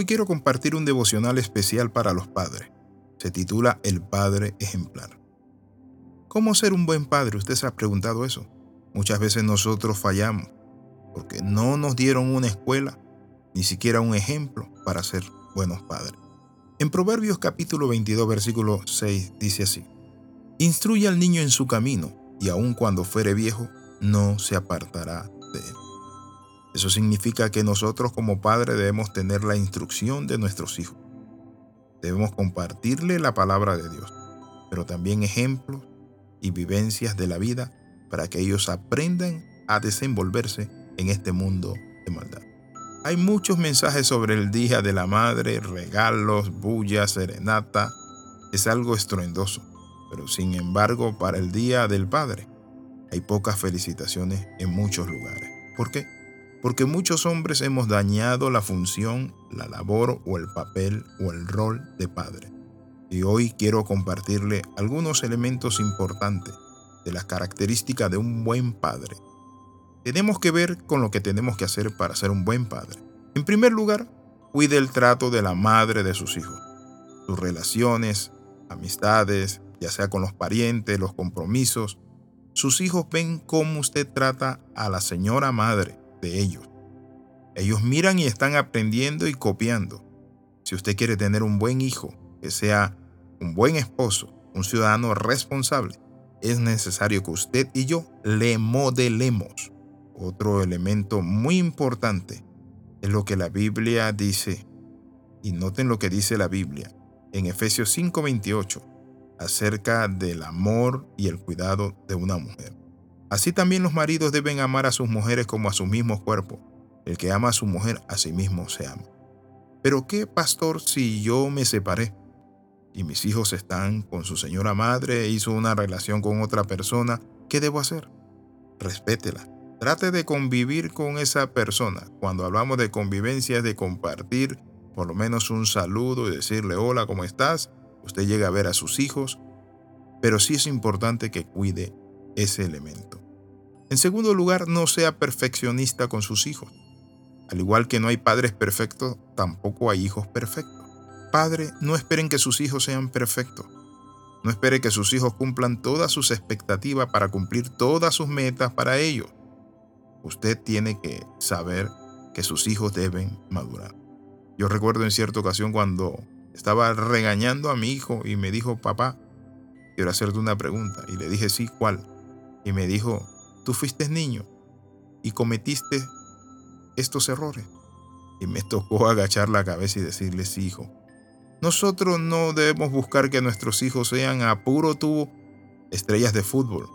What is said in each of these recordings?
Hoy quiero compartir un devocional especial para los padres. Se titula El Padre Ejemplar. ¿Cómo ser un buen padre? Usted se ha preguntado eso. Muchas veces nosotros fallamos porque no nos dieron una escuela, ni siquiera un ejemplo para ser buenos padres. En Proverbios capítulo 22, versículo 6 dice así, Instruye al niño en su camino, y aun cuando fuere viejo, no se apartará de él. Eso significa que nosotros como padres debemos tener la instrucción de nuestros hijos. Debemos compartirle la palabra de Dios, pero también ejemplos y vivencias de la vida para que ellos aprendan a desenvolverse en este mundo de maldad. Hay muchos mensajes sobre el Día de la Madre, regalos, bulla, serenata. Es algo estruendoso, pero sin embargo para el Día del Padre hay pocas felicitaciones en muchos lugares. ¿Por qué? Porque muchos hombres hemos dañado la función, la labor o el papel o el rol de padre. Y hoy quiero compartirle algunos elementos importantes de las características de un buen padre tenemos que ver con lo que tenemos que hacer para ser un buen padre. En primer lugar, cuide el trato de la madre de sus hijos, sus relaciones, amistades, ya sea con los parientes, los compromisos. Sus hijos ven cómo usted trata a la señora madre de ellos. Ellos miran y están aprendiendo y copiando. Si usted quiere tener un buen hijo, que sea un buen esposo, un ciudadano responsable, es necesario que usted y yo le modelemos. Otro elemento muy importante es lo que la Biblia dice. Y noten lo que dice la Biblia en Efesios 5:28 acerca del amor y el cuidado de una mujer. Así también los maridos deben amar a sus mujeres como a sus mismos cuerpos. El que ama a su mujer a sí mismo se ama. Pero ¿qué, pastor, si yo me separé y mis hijos están con su señora madre e hizo una relación con otra persona? ¿Qué debo hacer? Respétela Trate de convivir con esa persona. Cuando hablamos de convivencia es de compartir por lo menos un saludo y decirle hola, ¿cómo estás? Usted llega a ver a sus hijos, pero sí es importante que cuide ese elemento. En segundo lugar, no sea perfeccionista con sus hijos. Al igual que no hay padres perfectos, tampoco hay hijos perfectos. Padre, no esperen que sus hijos sean perfectos. No espere que sus hijos cumplan todas sus expectativas para cumplir todas sus metas para ellos. Usted tiene que saber que sus hijos deben madurar. Yo recuerdo en cierta ocasión cuando estaba regañando a mi hijo y me dijo, papá, quiero hacerte una pregunta. Y le dije, sí, ¿cuál? Y me dijo, tú fuiste niño y cometiste estos errores. Y me tocó agachar la cabeza y decirle, sí, hijo. Nosotros no debemos buscar que nuestros hijos sean a puro tubo estrellas de fútbol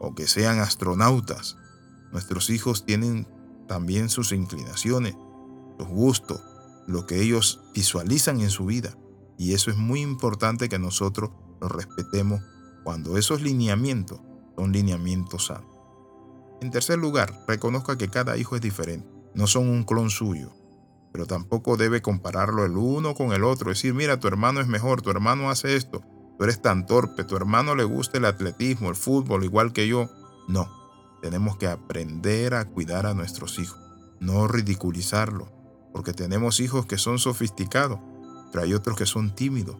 o que sean astronautas Nuestros hijos tienen también sus inclinaciones, sus gustos, lo que ellos visualizan en su vida. Y eso es muy importante que nosotros lo respetemos cuando esos lineamientos son lineamientos sanos. En tercer lugar, reconozca que cada hijo es diferente. No son un clon suyo, pero tampoco debe compararlo el uno con el otro. Decir, mira, tu hermano es mejor, tu hermano hace esto, tú eres tan torpe, tu hermano le gusta el atletismo, el fútbol, igual que yo. No, tenemos que aprender a cuidar a nuestros hijos, no ridiculizarlos, porque tenemos hijos que son sofisticados, pero hay otros que son tímidos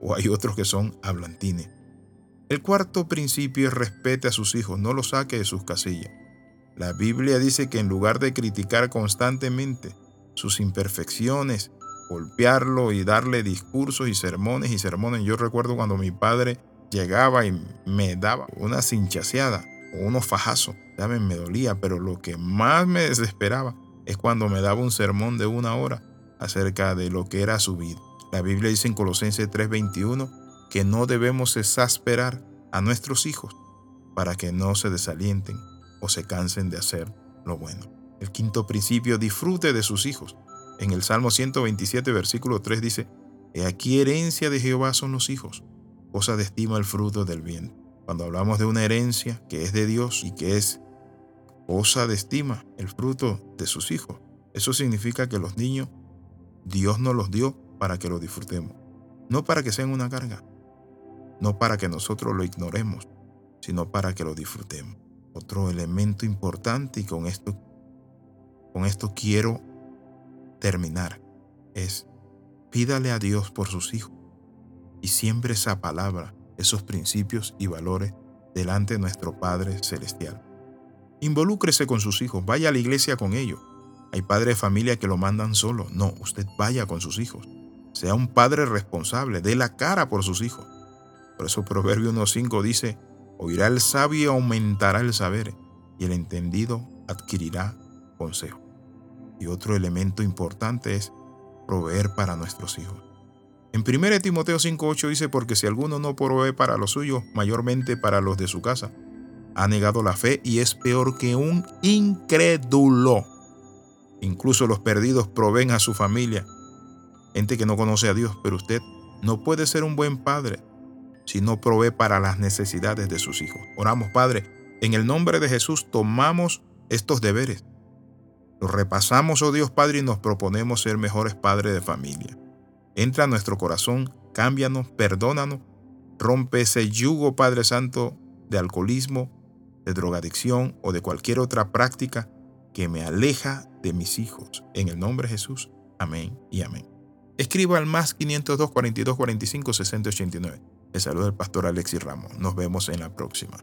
o hay otros que son hablantines. El cuarto principio es respete a sus hijos, no los saque de sus casillas. La Biblia dice que en lugar de criticar constantemente sus imperfecciones, golpearlo y darle discursos y sermones y sermones. Yo recuerdo cuando mi padre llegaba y me daba una cinchaseada unos fajazos. Saben, me dolía, pero lo que más me desesperaba es cuando me daba un sermón de una hora acerca de lo que era su vida. La Biblia dice en Colosenses 3:21 que no debemos exasperar a nuestros hijos para que no se desalienten o se cansen de hacer lo bueno. El quinto principio, disfrute de sus hijos. En el Salmo 127, versículo 3 dice, He aquí herencia de Jehová son los hijos, cosa de estima el fruto del bien. Cuando hablamos de una herencia que es de Dios y que es cosa de estima, el fruto de sus hijos, eso significa que los niños Dios nos los dio para que lo disfrutemos, no para que sean una carga, no para que nosotros lo ignoremos, sino para que lo disfrutemos. Otro elemento importante y con esto con esto quiero terminar es pídale a Dios por sus hijos y siempre esa palabra, esos principios y valores delante de nuestro Padre Celestial. Involúcrese con sus hijos, vaya a la iglesia con ellos. Hay padres de familia que lo mandan solo. No, usted vaya con sus hijos. Sea un padre responsable, dé la cara por sus hijos. Por eso Proverbio 1.5 dice, oirá el sabio y aumentará el saber, y el entendido adquirirá consejo. Y otro elemento importante es proveer para nuestros hijos. En 1 Timoteo 5.8 dice, porque si alguno no provee para los suyos, mayormente para los de su casa, ha negado la fe y es peor que un incrédulo. Incluso los perdidos proveen a su familia, gente que no conoce a Dios, pero usted no puede ser un buen padre si no provee para las necesidades de sus hijos. Oramos, Padre, en el nombre de Jesús tomamos estos deberes. Los repasamos, oh Dios Padre, y nos proponemos ser mejores padres de familia. Entra a nuestro corazón, cámbianos, perdónanos, rompe ese yugo, Padre Santo, de alcoholismo, de drogadicción o de cualquier otra práctica que me aleja de mis hijos. En el nombre de Jesús. Amén y amén. Escriba al más 502 42 45 60 89. Le saluda el pastor Alexis Ramos. Nos vemos en la próxima.